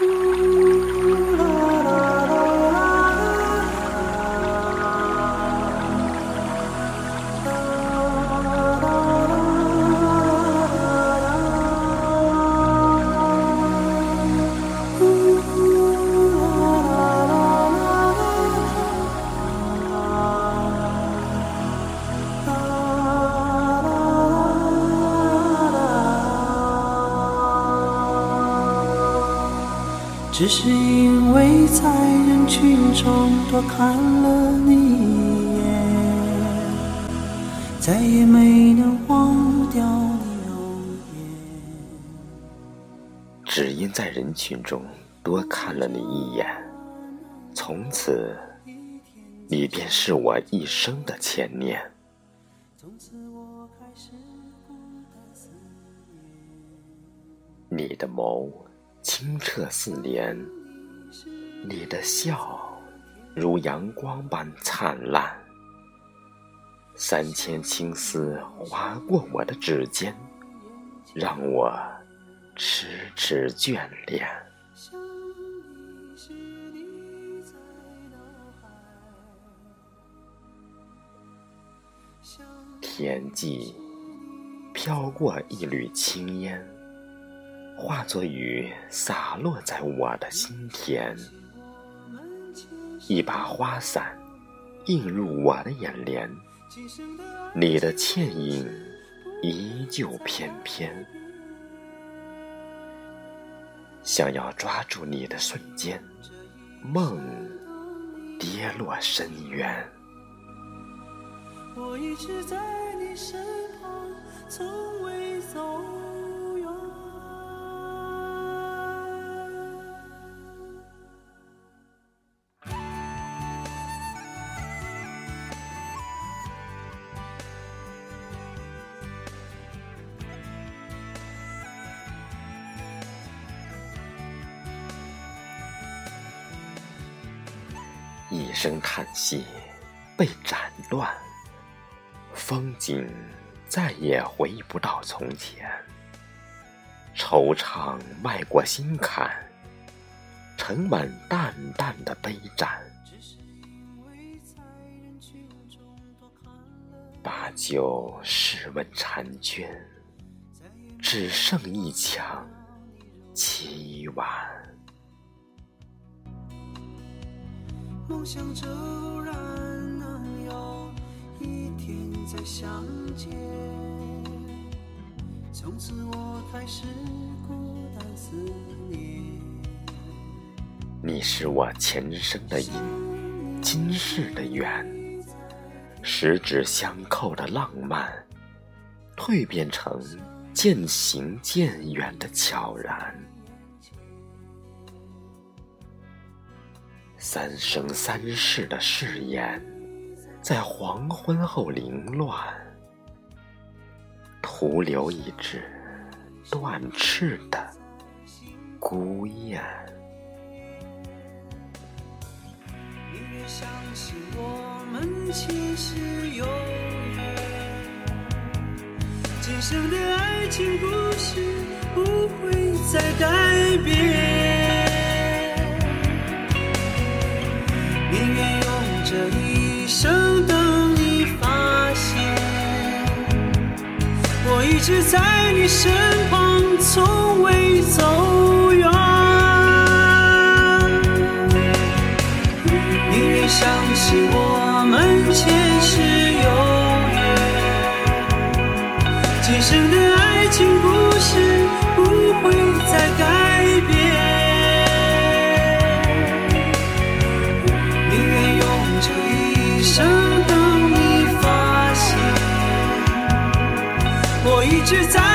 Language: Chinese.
Ooh. 只是因为在人群中多看了你一眼，再也没能忘掉你容颜。只因在人群中多看了你一眼，从此你便是我一生的牵念。你的眸。清澈似莲，你的笑如阳光般灿烂。三千青丝划过我的指尖，让我痴痴眷恋。天际飘过一缕青烟。化作雨洒落在我的心田，一把花伞映入我的眼帘，你的倩影依旧翩翩。想要抓住你的瞬间，梦跌落深渊。我一直在你身一声叹息，被斩乱，风景再也回不到从前。惆怅迈过心坎，盛满淡淡的悲盏。把酒试问婵娟，只剩一腔凄婉。梦想着偶然能有一天再相见，从此我开始孤单思念。你是我前生的因，今世的缘，十指相扣的浪漫，蜕变成渐行渐远的悄然。三生三世的誓言，在黄昏后凌乱，徒留一只断翅的孤雁。宁愿相信我们前世有缘，今生的爱情故事不会再改变。一直在你身旁，从未走远。宁愿相信我们前世有缘，今生的爱情故事不会再改变。宁愿用这一生在